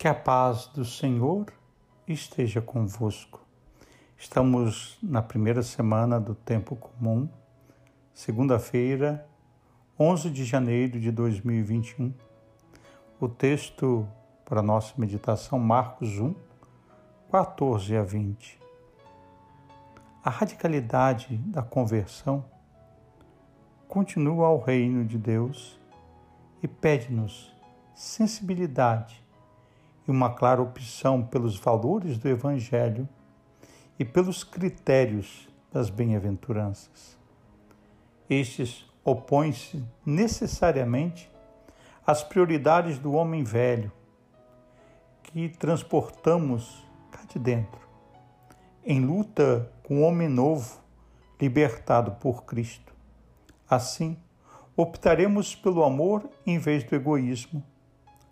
Que a paz do Senhor esteja convosco. Estamos na primeira semana do tempo comum, segunda-feira, 11 de janeiro de 2021. O texto para nossa meditação, Marcos 1, 14 a 20. A radicalidade da conversão continua ao reino de Deus e pede-nos sensibilidade uma clara opção pelos valores do Evangelho e pelos critérios das bem-aventuranças. Estes opõem-se necessariamente às prioridades do homem velho que transportamos cá de dentro, em luta com o homem novo libertado por Cristo. Assim, optaremos pelo amor em vez do egoísmo,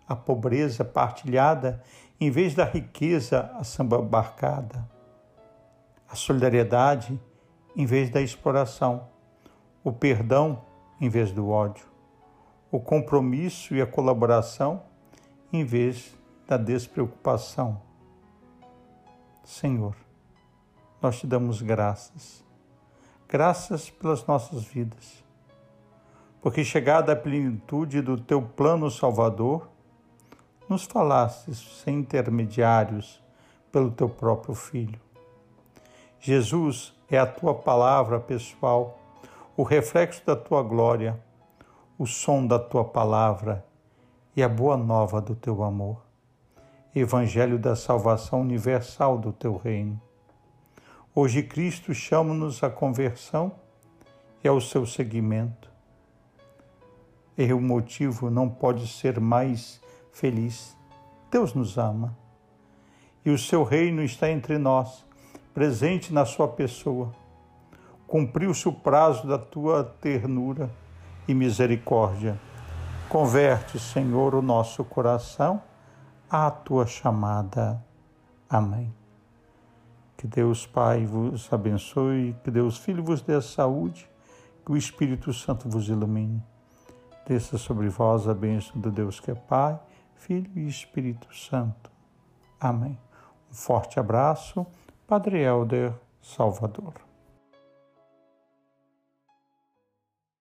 a pobreza partilhada em vez da riqueza assambarcada, a solidariedade em vez da exploração, o perdão em vez do ódio, o compromisso e a colaboração em vez da despreocupação. Senhor, nós te damos graças, graças pelas nossas vidas. Porque chegada a plenitude do teu plano salvador, nos falastes sem intermediários pelo teu próprio Filho. Jesus é a tua palavra pessoal, o reflexo da tua glória, o som da tua palavra e a boa nova do teu amor. Evangelho da salvação universal do teu reino. Hoje Cristo chama-nos à conversão e ao seu seguimento e o motivo não pode ser mais feliz. Deus nos ama e o seu reino está entre nós, presente na sua pessoa. Cumpriu-se o prazo da tua ternura e misericórdia. Converte, Senhor, o nosso coração à tua chamada. Amém. Que Deus Pai vos abençoe, que Deus Filho vos dê a saúde, que o Espírito Santo vos ilumine. Desça sobre vós a bênção do Deus que é Pai, Filho e Espírito Santo. Amém. Um forte abraço, Padre Helder Salvador.